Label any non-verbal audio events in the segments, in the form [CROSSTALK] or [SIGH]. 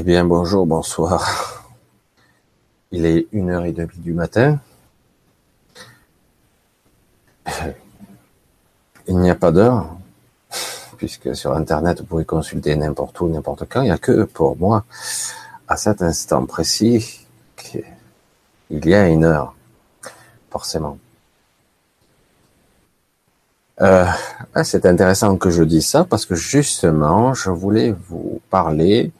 Eh bien, bonjour, bonsoir. Il est une heure et demie du matin. Il n'y a pas d'heure, puisque sur Internet, vous pouvez consulter n'importe où, n'importe quand. Il n'y a que pour moi, à cet instant précis, il y a une heure, forcément. Euh, c'est intéressant que je dise ça parce que justement, je voulais vous parler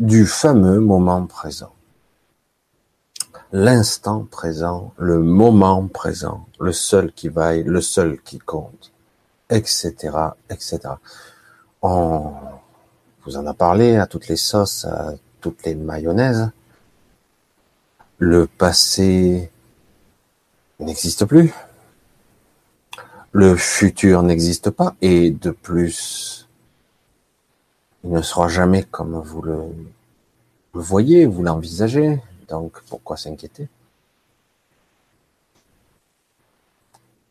du fameux moment présent. L'instant présent, le moment présent, le seul qui vaille, le seul qui compte, etc., etc. On vous en a parlé à toutes les sauces, à toutes les mayonnaises. Le passé n'existe plus. Le futur n'existe pas. Et de plus, il ne sera jamais comme vous le, le voyez, vous l'envisagez. Donc, pourquoi s'inquiéter?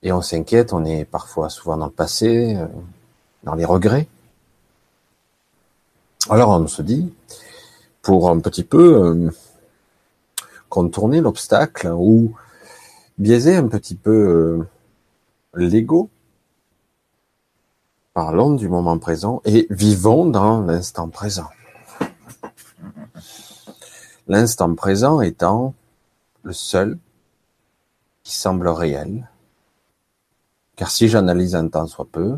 Et on s'inquiète, on est parfois souvent dans le passé, euh, dans les regrets. Alors on se dit, pour un petit peu euh, contourner l'obstacle ou biaiser un petit peu euh, l'ego, parlons du moment présent et vivons dans l'instant présent. L'instant présent étant le seul qui semble réel, car si j'analyse un temps soit peu,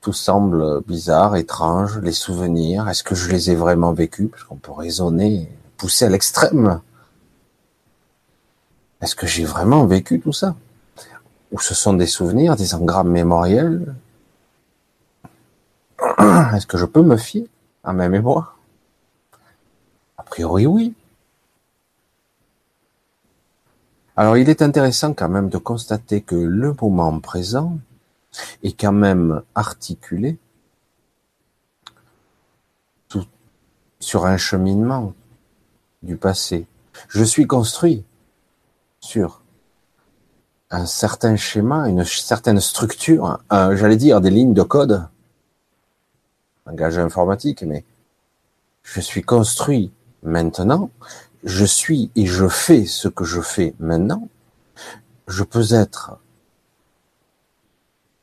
tout semble bizarre, étrange, les souvenirs, est-ce que je les ai vraiment vécus? Parce qu'on peut raisonner, pousser à l'extrême. Est-ce que j'ai vraiment vécu tout ça? Ou ce sont des souvenirs, des engrammes mémoriels? [CLEARS THROAT] Est-ce que je peux me fier à ma mémoire? Priori oui. Alors il est intéressant quand même de constater que le moment présent est quand même articulé sur un cheminement du passé. Je suis construit sur un certain schéma, une certaine structure, j'allais dire des lignes de code, langage informatique, mais je suis construit maintenant, je suis et je fais ce que je fais maintenant, je peux être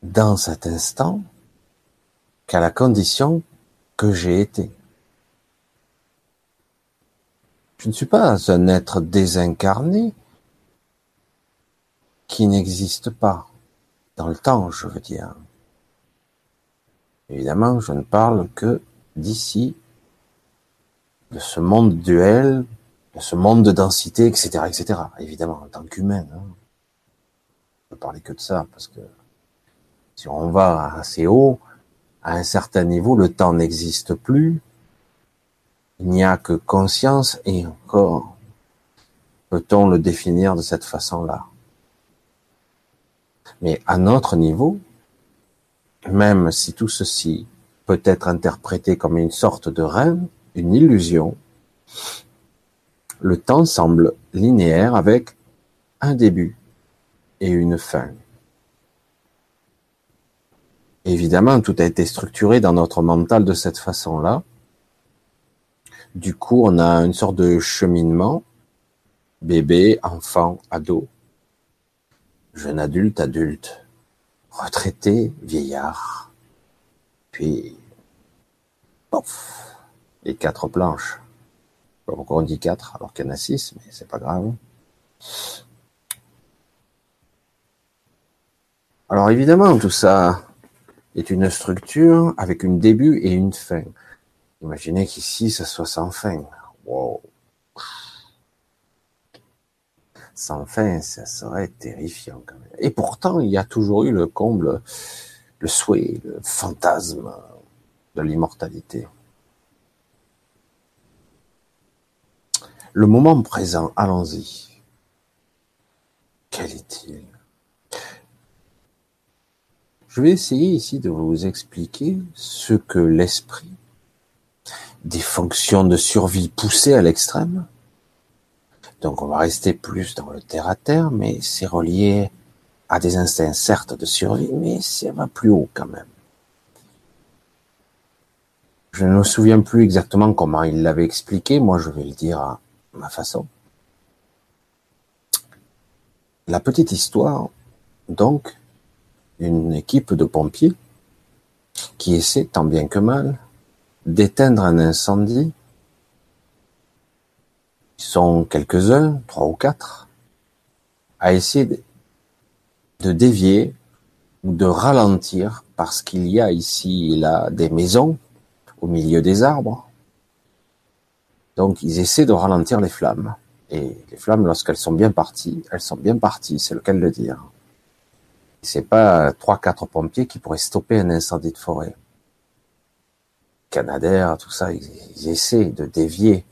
dans cet instant qu'à la condition que j'ai été. Je ne suis pas un être désincarné qui n'existe pas dans le temps, je veux dire. Évidemment, je ne parle que d'ici, de ce monde duel, de ce monde de densité, etc., etc. Évidemment, en tant qu'humain. Hein. Je ne parler que de ça, parce que si on va assez haut, à un certain niveau, le temps n'existe plus. Il n'y a que conscience et encore peut-on le définir de cette façon-là? Mais à notre niveau, même si tout ceci peut être interprété comme une sorte de rêve, une illusion, le temps semble linéaire avec un début et une fin. Évidemment, tout a été structuré dans notre mental de cette façon-là. Du coup, on a une sorte de cheminement. Bébé, enfant, ado, jeune adulte, adulte, retraité, vieillard. Puis, pof, les quatre planches. Pourquoi on dit quatre alors qu'il y en a six, mais c'est pas grave. Alors évidemment, tout ça, est une structure avec un début et une fin. Imaginez qu'ici, ça soit sans fin. Wow. Sans fin, ça serait terrifiant quand même. Et pourtant, il y a toujours eu le comble, le souhait, le fantasme de l'immortalité. Le moment présent, allons-y. Quel est-il? Je vais essayer ici de vous expliquer ce que l'esprit, des fonctions de survie poussées à l'extrême, donc on va rester plus dans le terre-à-terre, mais c'est relié à des instincts certes de survie, mais ça va plus haut quand même. Je ne me souviens plus exactement comment il l'avait expliqué, moi je vais le dire à ma façon. La petite histoire, donc, une équipe de pompiers qui essaie tant bien que mal d'éteindre un incendie. Ils sont quelques-uns, trois ou quatre, à essayer de dévier ou de ralentir parce qu'il y a ici et là des maisons au milieu des arbres. Donc ils essaient de ralentir les flammes. Et les flammes, lorsqu'elles sont bien parties, elles sont bien parties, c'est le cas de le dire. C'est pas trois, quatre pompiers qui pourraient stopper un incendie de forêt. Canadair, tout ça, ils, essaient de dévier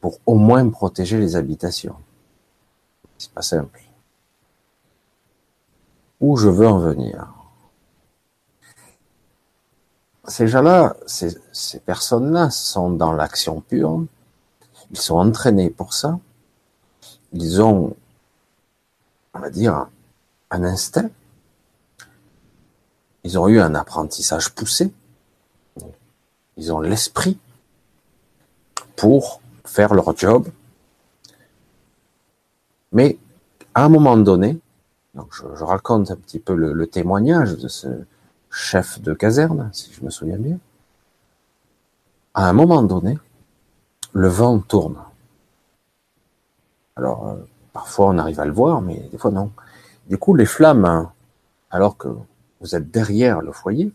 pour au moins protéger les habitations. C'est pas simple. Où je veux en venir? Ces gens-là, ces, ces personnes-là sont dans l'action pure. Ils sont entraînés pour ça. Ils ont, on va dire, un instinct. Ils ont eu un apprentissage poussé. Ils ont l'esprit pour faire leur job. Mais à un moment donné, je, raconte un petit peu le, témoignage de ce chef de caserne, si je me souviens bien. À un moment donné, le vent tourne. Alors, euh, parfois on arrive à le voir, mais des fois non. Du coup, les flammes, alors que vous êtes derrière le foyer,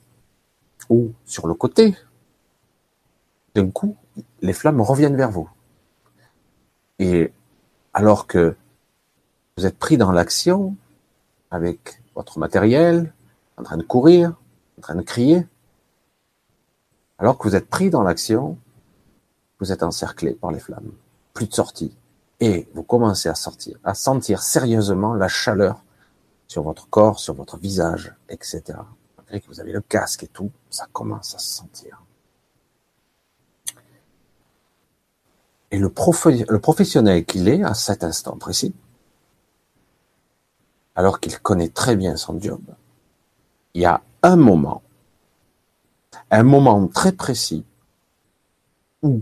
ou sur le côté, d'un coup, les flammes reviennent vers vous. Et alors que vous êtes pris dans l'action, avec votre matériel, en train de courir, en train de crier, alors que vous êtes pris dans l'action, vous êtes encerclé par les flammes. Plus de sortie. Et vous commencez à sortir, à sentir sérieusement la chaleur sur votre corps, sur votre visage, etc. Malgré que vous avez le casque et tout, ça commence à se sentir. Et le, le professionnel qu'il est à cet instant précis, alors qu'il connaît très bien son job, il y a un moment, un moment très précis, où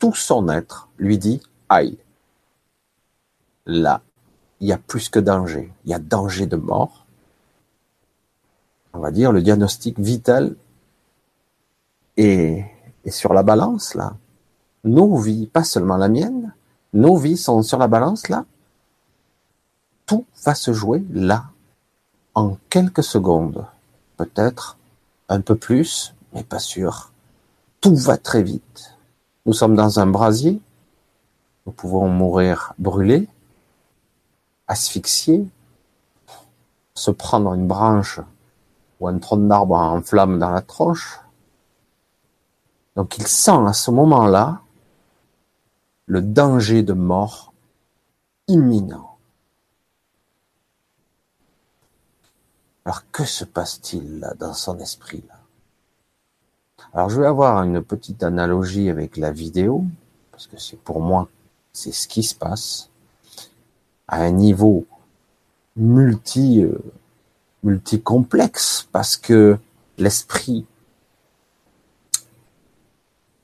tout son être lui dit aïe. Là, il y a plus que danger, il y a danger de mort. On va dire le diagnostic vital est, est sur la balance là nos vies, pas seulement la mienne, nos vies sont sur la balance là. Tout va se jouer là, en quelques secondes, peut-être un peu plus, mais pas sûr. Tout va très vite. Nous sommes dans un brasier, nous pouvons mourir brûlés, asphyxiés, se prendre une branche ou un tronc d'arbre en flamme dans la tronche. Donc il sent à ce moment-là le danger de mort imminent. Alors que se passe-t-il dans son esprit là Alors je vais avoir une petite analogie avec la vidéo parce que c'est pour moi c'est ce qui se passe. À un niveau multi euh, multicomplexe parce que l'esprit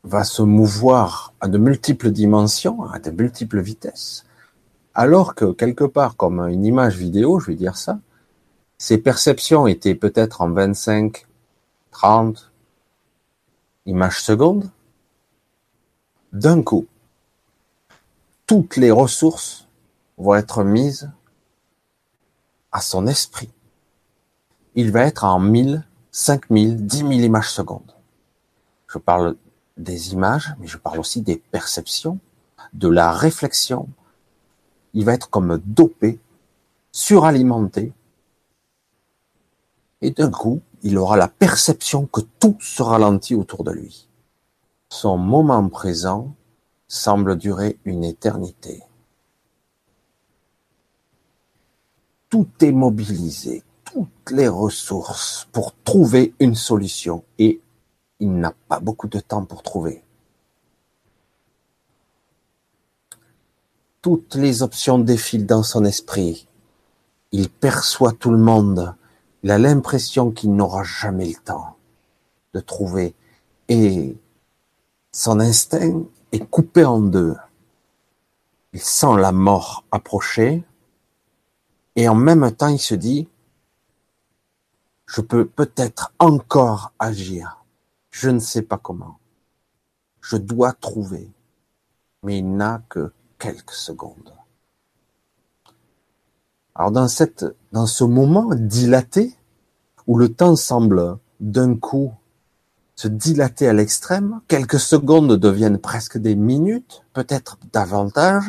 va se mouvoir à de multiples dimensions, à de multiples vitesses, alors que quelque part, comme une image vidéo, je vais dire ça, ces perceptions étaient peut-être en 25, 30 images secondes, d'un coup, toutes les ressources vont être mises à son esprit. Il va être en 1000, 5000, 10 000 images secondes. Je parle des images, mais je parle aussi des perceptions, de la réflexion. Il va être comme dopé, suralimenté, et d'un coup, il aura la perception que tout se ralentit autour de lui. Son moment présent semble durer une éternité. Tout est mobilisé, toutes les ressources pour trouver une solution et il n'a pas beaucoup de temps pour trouver. Toutes les options défilent dans son esprit. Il perçoit tout le monde. Il a l'impression qu'il n'aura jamais le temps de trouver. Et Son instinct est coupé en deux. Il sent la mort approcher et en même temps il se dit, je peux peut-être encore agir. Je ne sais pas comment. Je dois trouver. Mais il n'a que quelques secondes. Alors dans cette, dans ce moment dilaté, où le temps semble d'un coup se dilater à l'extrême, quelques secondes deviennent presque des minutes, peut-être davantage,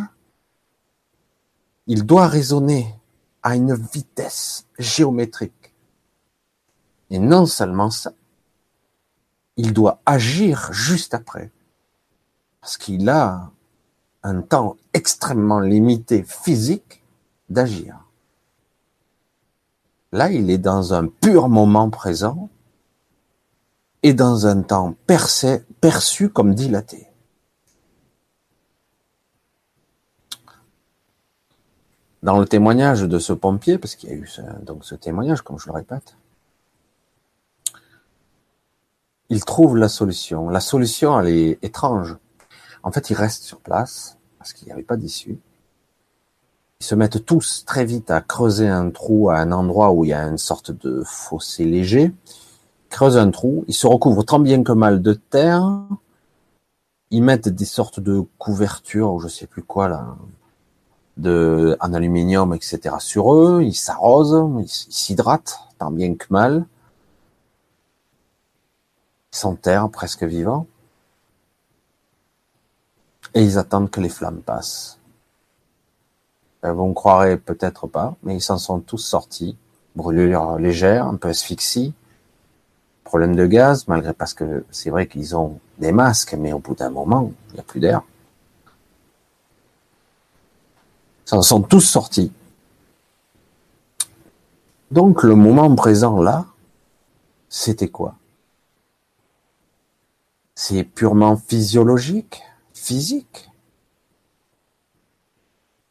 il doit raisonner à une vitesse géométrique. Et non seulement ça, il doit agir juste après. Parce qu'il a un temps extrêmement limité physique d'agir. Là, il est dans un pur moment présent et dans un temps perçu comme dilaté. Dans le témoignage de ce pompier, parce qu'il y a eu donc ce témoignage, comme je le répète, il trouve la solution. La solution, elle est étrange. En fait, il reste sur place parce qu'il n'y avait pas d'issue. Ils se mettent tous très vite à creuser un trou à un endroit où il y a une sorte de fossé léger. Creusent un trou, ils se recouvrent tant bien que mal de terre. Ils mettent des sortes de couvertures ou je sais plus quoi là, de en aluminium, etc. sur eux. Ils s'arrosent, ils s'hydratent tant bien que mal. Ils s'enterrent presque vivants. Et ils attendent que les flammes passent. Euh, vous ne croirez peut-être pas, mais ils s'en sont tous sortis. Brûlure légère, un peu asphyxie, problème de gaz, malgré parce que c'est vrai qu'ils ont des masques, mais au bout d'un moment, il n'y a plus d'air. Ils s'en sont tous sortis. Donc le moment présent là, c'était quoi? C'est purement physiologique, physique?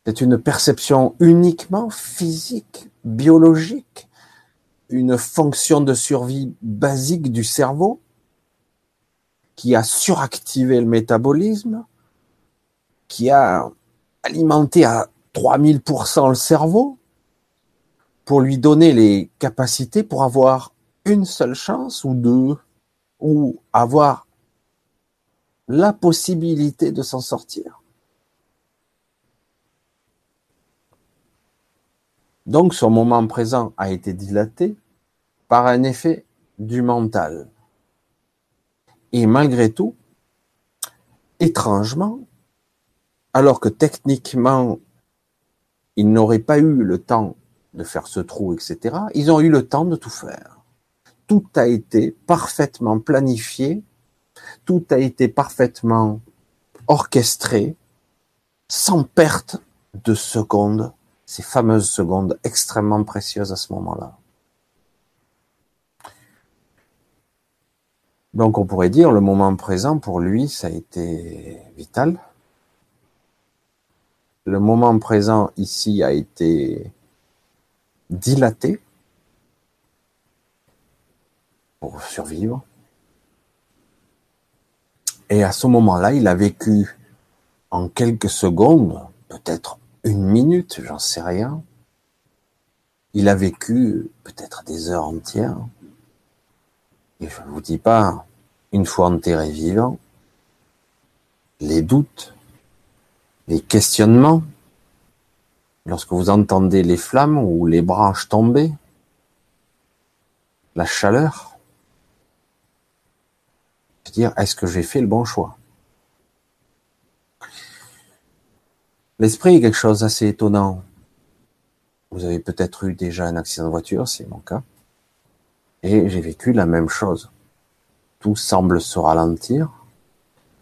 C'est une perception uniquement physique, biologique, une fonction de survie basique du cerveau qui a suractivé le métabolisme, qui a alimenté à 3000% le cerveau pour lui donner les capacités pour avoir une seule chance ou deux, ou avoir la possibilité de s'en sortir. Donc son moment présent a été dilaté par un effet du mental. Et malgré tout, étrangement, alors que techniquement, ils n'auraient pas eu le temps de faire ce trou, etc., ils ont eu le temps de tout faire. Tout a été parfaitement planifié, tout a été parfaitement orchestré, sans perte de seconde ces fameuses secondes extrêmement précieuses à ce moment-là. Donc on pourrait dire le moment présent pour lui, ça a été vital. Le moment présent ici a été dilaté pour survivre. Et à ce moment-là, il a vécu en quelques secondes, peut-être une minute, j'en sais rien. Il a vécu peut-être des heures entières. Et je ne vous dis pas, une fois enterré vivant, les doutes, les questionnements, lorsque vous entendez les flammes ou les branches tomber, la chaleur, dire, est-ce que j'ai fait le bon choix? L'esprit est quelque chose d'assez étonnant. Vous avez peut-être eu déjà un accident de voiture, c'est mon cas. Et j'ai vécu la même chose. Tout semble se ralentir.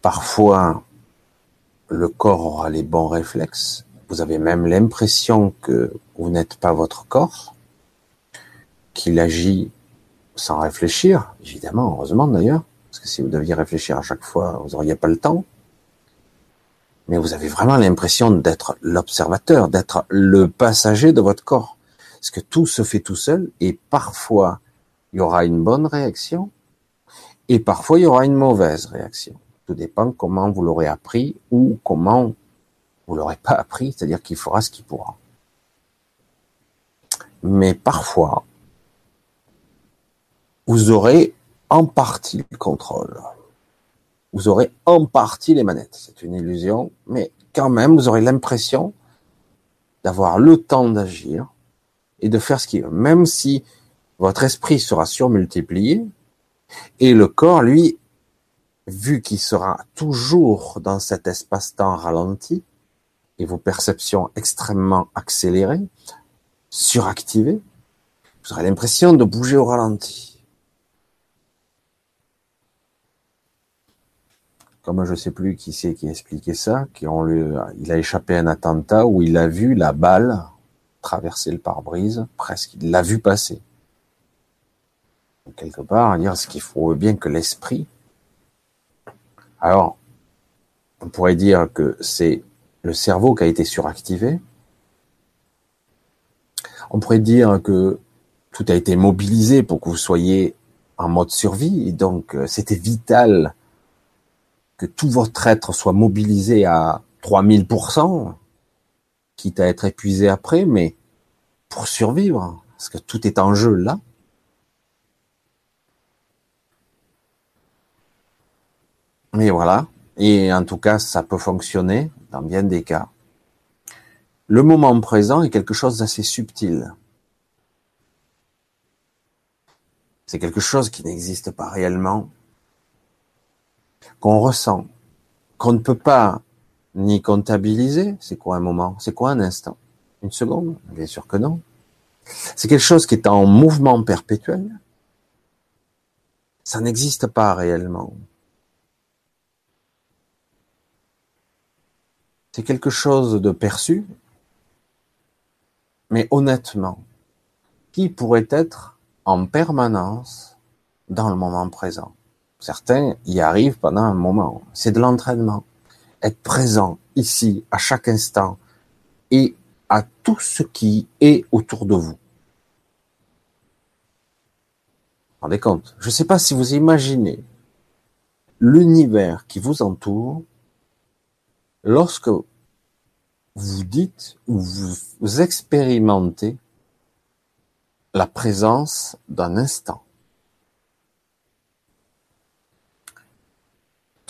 Parfois, le corps aura les bons réflexes. Vous avez même l'impression que vous n'êtes pas votre corps, qu'il agit sans réfléchir, évidemment, heureusement d'ailleurs, parce que si vous deviez réfléchir à chaque fois, vous n'auriez pas le temps mais vous avez vraiment l'impression d'être l'observateur, d'être le passager de votre corps. Parce que tout se fait tout seul et parfois il y aura une bonne réaction et parfois il y aura une mauvaise réaction. Tout dépend comment vous l'aurez appris ou comment vous l'aurez pas appris, c'est-à-dire qu'il fera ce qu'il pourra. Mais parfois, vous aurez en partie le contrôle. Vous aurez en partie les manettes. C'est une illusion, mais quand même, vous aurez l'impression d'avoir le temps d'agir et de faire ce qu'il veut. Même si votre esprit sera surmultiplié et le corps, lui, vu qu'il sera toujours dans cet espace-temps ralenti et vos perceptions extrêmement accélérées, suractivées, vous aurez l'impression de bouger au ralenti. Comme je ne sais plus qui c'est qui a expliqué ça, qui il a échappé à un attentat où il a vu la balle traverser le pare-brise, presque, il l'a vu passer. quelque part, dire ce qu'il faut bien que l'esprit. Alors, on pourrait dire que c'est le cerveau qui a été suractivé. On pourrait dire que tout a été mobilisé pour que vous soyez en mode survie, donc euh, c'était vital tout votre être soit mobilisé à 3000%, quitte à être épuisé après, mais pour survivre, parce que tout est en jeu là. Mais voilà. Et en tout cas, ça peut fonctionner dans bien des cas. Le moment présent est quelque chose d'assez subtil. C'est quelque chose qui n'existe pas réellement qu'on ressent, qu'on ne peut pas ni comptabiliser. C'est quoi un moment? C'est quoi un instant? Une seconde? Bien sûr que non. C'est quelque chose qui est en mouvement perpétuel. Ça n'existe pas réellement. C'est quelque chose de perçu, mais honnêtement, qui pourrait être en permanence dans le moment présent? Certains y arrivent pendant un moment. C'est de l'entraînement. Être présent ici, à chaque instant, et à tout ce qui est autour de vous. Vous rendez compte? Je ne sais pas si vous imaginez l'univers qui vous entoure lorsque vous dites ou vous expérimentez la présence d'un instant.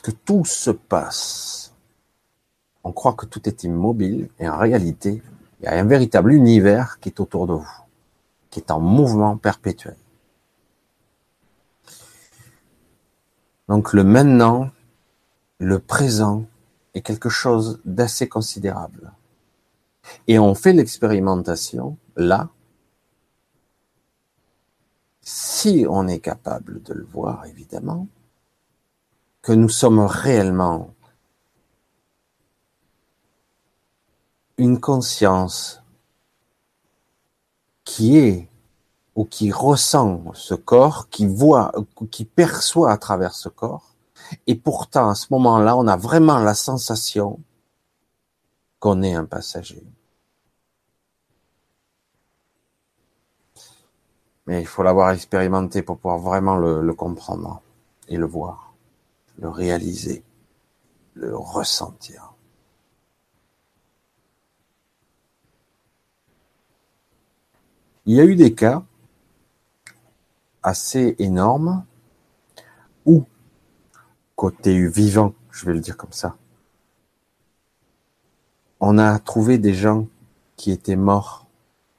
Que tout se passe. On croit que tout est immobile et en réalité, il y a un véritable univers qui est autour de vous, qui est en mouvement perpétuel. Donc le maintenant, le présent est quelque chose d'assez considérable. Et on fait l'expérimentation là, si on est capable de le voir, évidemment, que nous sommes réellement une conscience qui est ou qui ressent ce corps, qui voit, qui perçoit à travers ce corps, et pourtant à ce moment-là, on a vraiment la sensation qu'on est un passager. Mais il faut l'avoir expérimenté pour pouvoir vraiment le, le comprendre et le voir le réaliser, le ressentir. Il y a eu des cas assez énormes où, côté vivant, je vais le dire comme ça, on a trouvé des gens qui étaient morts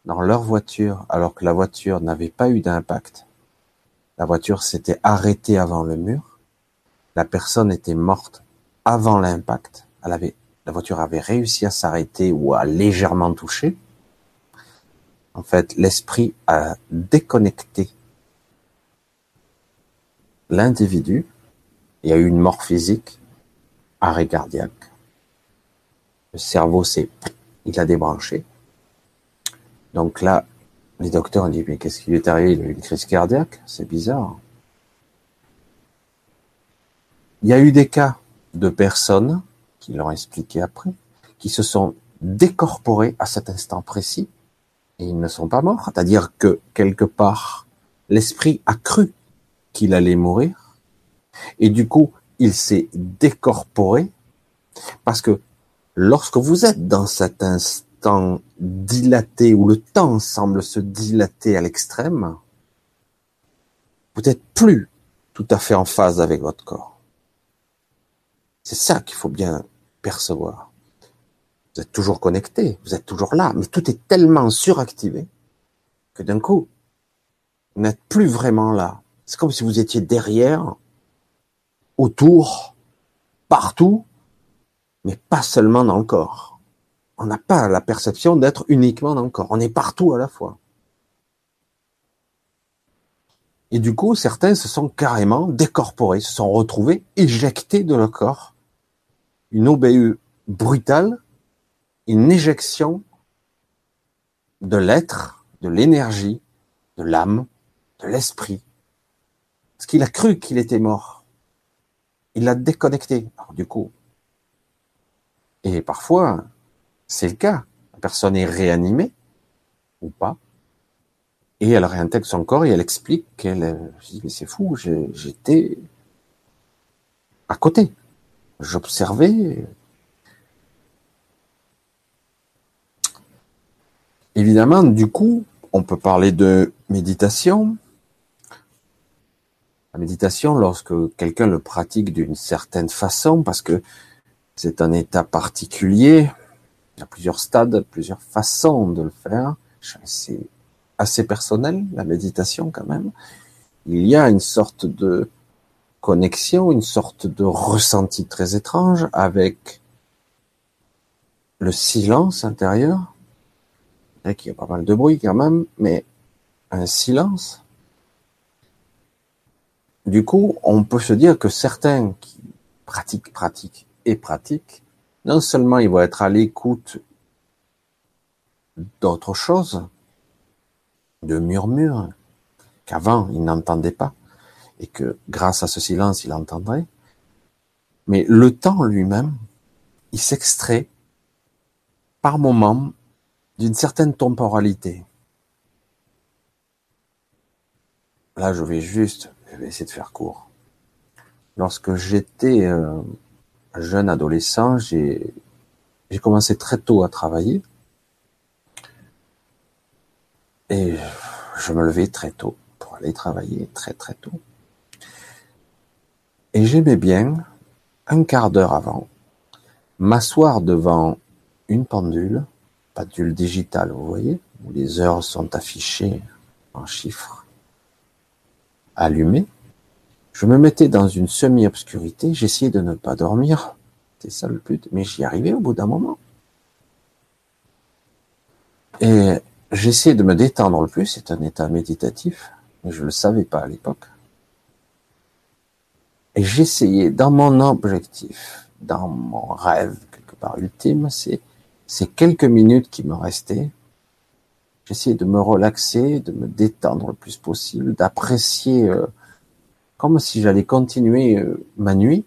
dans leur voiture alors que la voiture n'avait pas eu d'impact. La voiture s'était arrêtée avant le mur la personne était morte avant l'impact. La voiture avait réussi à s'arrêter ou à légèrement toucher. En fait, l'esprit a déconnecté l'individu. Il y a eu une mort physique, arrêt cardiaque. Le cerveau s'est, il a débranché. Donc là, les docteurs ont dit, mais qu'est-ce qui lui est arrivé? Il a eu une crise cardiaque? C'est bizarre. Il y a eu des cas de personnes, qui l'ont expliqué après, qui se sont décorporées à cet instant précis et ils ne sont pas morts. C'est-à-dire que quelque part, l'esprit a cru qu'il allait mourir et du coup, il s'est décorporé parce que lorsque vous êtes dans cet instant dilaté où le temps semble se dilater à l'extrême, vous n'êtes plus tout à fait en phase avec votre corps. C'est ça qu'il faut bien percevoir. Vous êtes toujours connecté, vous êtes toujours là, mais tout est tellement suractivé que d'un coup, vous n'êtes plus vraiment là. C'est comme si vous étiez derrière, autour, partout, mais pas seulement dans le corps. On n'a pas la perception d'être uniquement dans le corps. On est partout à la fois. Et du coup, certains se sont carrément décorporés, se sont retrouvés éjectés de leur corps. Une OBE brutale, une éjection de l'être, de l'énergie, de l'âme, de l'esprit. Parce qu'il a cru qu'il était mort. Il l'a déconnecté. Alors, du coup. Et parfois, c'est le cas. La personne est réanimée ou pas. Et elle réintègre son corps et elle explique qu'elle, je mais c'est fou, j'étais à côté. J'observais. Évidemment, du coup, on peut parler de méditation. La méditation, lorsque quelqu'un le pratique d'une certaine façon, parce que c'est un état particulier, il y a plusieurs stades, plusieurs façons de le faire. C'est assez personnel, la méditation quand même. Il y a une sorte de connexion, une sorte de ressenti très étrange avec le silence intérieur. Il y a pas mal de bruit quand même, mais un silence. Du coup, on peut se dire que certains qui pratiquent, pratiquent et pratiquent, non seulement ils vont être à l'écoute d'autres choses, de murmures qu'avant ils n'entendaient pas et que grâce à ce silence il entendrait. Mais le temps lui-même, il s'extrait par moments d'une certaine temporalité. Là, je vais juste, je vais essayer de faire court. Lorsque j'étais euh, jeune adolescent, j'ai commencé très tôt à travailler. Et je me levais très tôt pour aller travailler très très tôt. Et j'aimais bien, un quart d'heure avant, m'asseoir devant une pendule, pendule digitale, vous voyez, où les heures sont affichées en chiffres, allumées. Je me mettais dans une semi-obscurité, j'essayais de ne pas dormir, c'est ça le but, mais j'y arrivais au bout d'un moment. Et j'essayais de me détendre le plus, c'est un état méditatif, mais je ne le savais pas à l'époque. Et j'essayais, dans mon objectif, dans mon rêve, quelque part ultime, c'est ces quelques minutes qui me restaient, j'essayais de me relaxer, de me détendre le plus possible, d'apprécier euh, comme si j'allais continuer euh, ma nuit.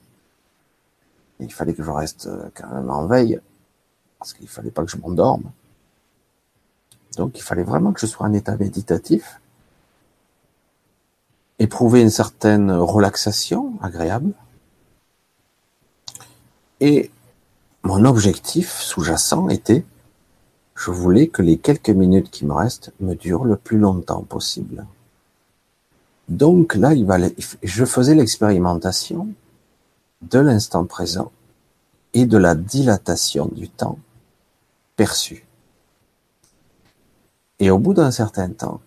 il fallait que je reste euh, quand même en veille, parce qu'il fallait pas que je m'endorme. Donc il fallait vraiment que je sois en état méditatif, éprouver une certaine relaxation agréable. Et mon objectif sous-jacent était, je voulais que les quelques minutes qui me restent me durent le plus longtemps possible. Donc là, il je faisais l'expérimentation de l'instant présent et de la dilatation du temps perçu. Et au bout d'un certain temps,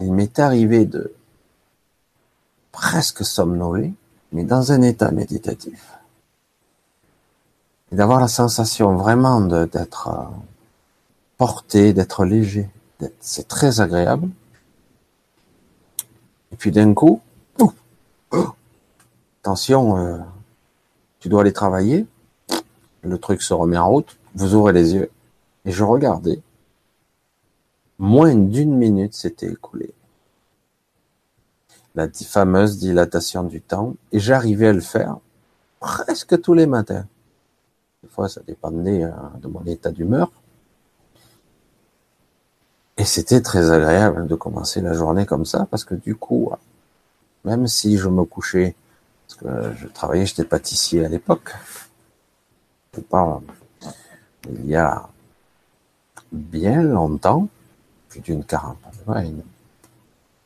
il m'est arrivé de presque somnoler, mais dans un état méditatif. Et d'avoir la sensation vraiment d'être euh, porté, d'être léger. C'est très agréable. Et puis d'un coup, attention, euh, tu dois aller travailler. Le truc se remet en route. Vous ouvrez les yeux. Et je regardais Moins d'une minute s'était écoulée. La fameuse dilatation du temps, et j'arrivais à le faire presque tous les matins. Des fois, ça dépendait euh, de mon état d'humeur. Et c'était très agréable de commencer la journée comme ça, parce que du coup, même si je me couchais Parce que je travaillais, j'étais pâtissier à l'époque. il y a bien longtemps, plus d'une quarantaine,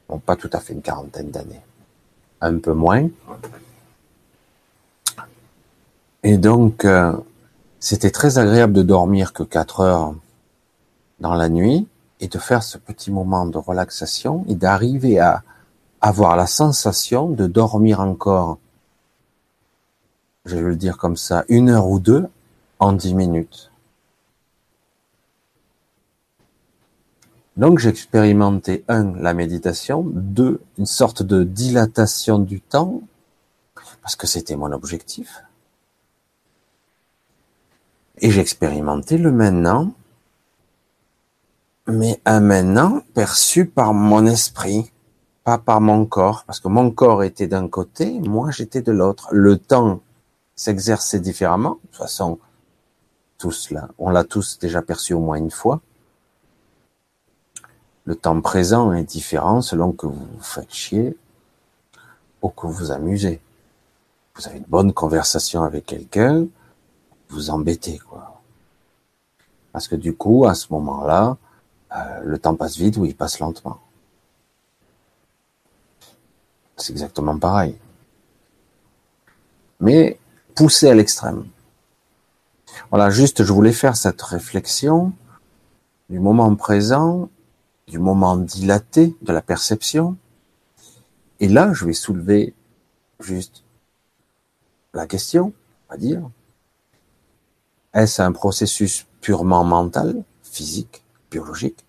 bon, pas tout à fait une quarantaine d'années, un peu moins. Et donc, euh, c'était très agréable de dormir que 4 heures dans la nuit et de faire ce petit moment de relaxation et d'arriver à avoir la sensation de dormir encore, je vais le dire comme ça, une heure ou deux en dix minutes. Donc j'ai expérimenté, un, la méditation, deux, une sorte de dilatation du temps, parce que c'était mon objectif. Et j'ai expérimenté le maintenant, mais un maintenant perçu par mon esprit, pas par mon corps, parce que mon corps était d'un côté, moi j'étais de l'autre. Le temps s'exerçait différemment. De toute façon, tous là, on l'a tous déjà perçu au moins une fois. Le temps présent est différent selon que vous vous faites chier ou que vous vous amusez. Vous avez une bonne conversation avec quelqu'un, vous embêtez, quoi. Parce que du coup, à ce moment-là, euh, le temps passe vite ou il passe lentement. C'est exactement pareil. Mais poussé à l'extrême. Voilà, juste, je voulais faire cette réflexion du moment présent, du moment dilaté de la perception. Et là, je vais soulever juste la question, on va dire, est-ce un processus purement mental, physique, biologique,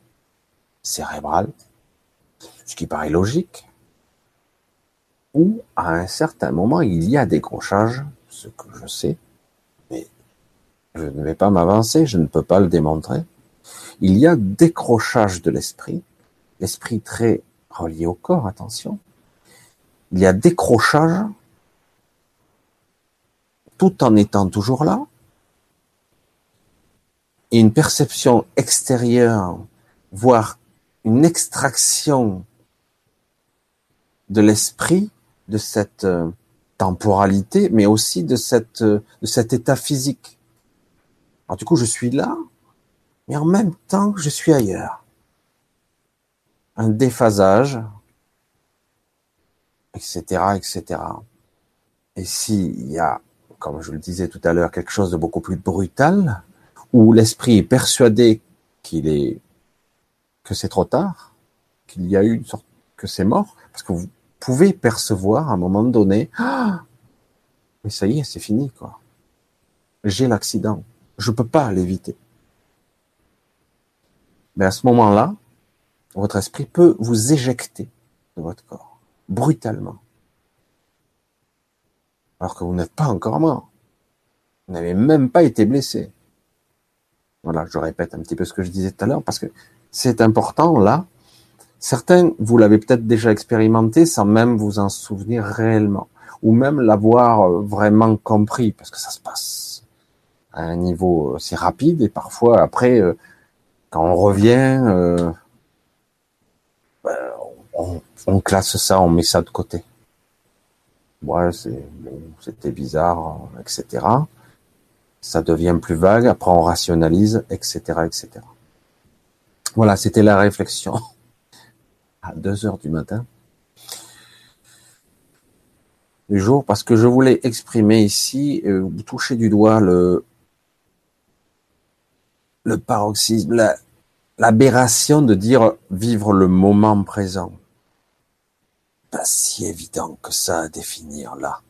cérébral, ce qui paraît logique, ou à un certain moment il y a décrochage, ce que je sais, mais je ne vais pas m'avancer, je ne peux pas le démontrer. Il y a décrochage de l'esprit, l'esprit très relié au corps, attention. Il y a décrochage tout en étant toujours là, et une perception extérieure, voire une extraction de l'esprit de cette euh, temporalité, mais aussi de cette euh, de cet état physique. Alors du coup, je suis là, mais en même temps, je suis ailleurs. Un déphasage, etc., etc. Et s'il y a, comme je le disais tout à l'heure, quelque chose de beaucoup plus brutal, où l'esprit est persuadé qu'il est que c'est trop tard, qu'il y a eu une sorte que c'est mort, parce que vous pouvez percevoir à un moment donné, ah, mais ça y est, c'est fini quoi. J'ai l'accident, je peux pas l'éviter. Mais à ce moment-là, votre esprit peut vous éjecter de votre corps brutalement, alors que vous n'êtes pas encore mort. Vous n'avez même pas été blessé. Voilà, je répète un petit peu ce que je disais tout à l'heure parce que c'est important là. Certains, vous l'avez peut-être déjà expérimenté sans même vous en souvenir réellement ou même l'avoir euh, vraiment compris parce que ça se passe à un niveau assez rapide et parfois après, euh, quand on revient, euh, ben, on, classe ça, on met ça de côté. Ouais, c'était bizarre, etc ça devient plus vague, après on rationalise, etc., etc. Voilà, c'était la réflexion [LAUGHS] à 2 heures du matin du jour, parce que je voulais exprimer ici, euh, toucher du doigt le le paroxysme, l'aberration de dire vivre le moment présent. Pas si évident que ça à définir là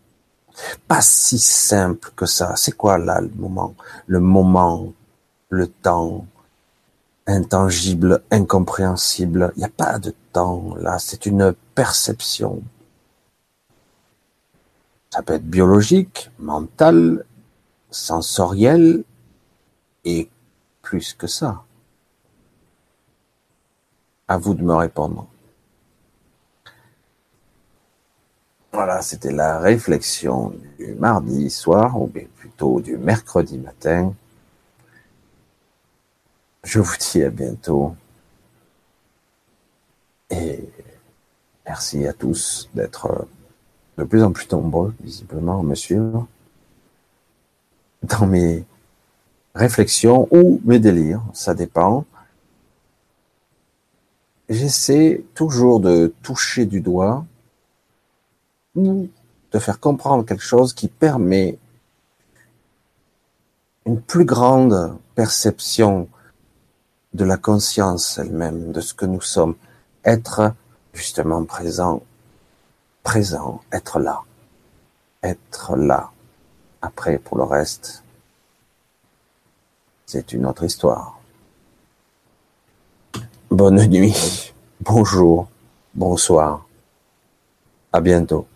pas si simple que ça. C'est quoi là le moment? Le moment, le temps, intangible, incompréhensible. Il n'y a pas de temps là, c'est une perception. Ça peut être biologique, mental, sensoriel et plus que ça. À vous de me répondre. Voilà, c'était la réflexion du mardi soir, ou plutôt du mercredi matin. Je vous dis à bientôt. Et merci à tous d'être de plus en plus nombreux, visiblement, à me suivre, dans mes réflexions ou mes délires, ça dépend. J'essaie toujours de toucher du doigt ou de faire comprendre quelque chose qui permet une plus grande perception de la conscience elle-même, de ce que nous sommes. Être justement présent, présent, être là, être là. Après, pour le reste, c'est une autre histoire. Bonne nuit, bonjour, bonsoir, à bientôt.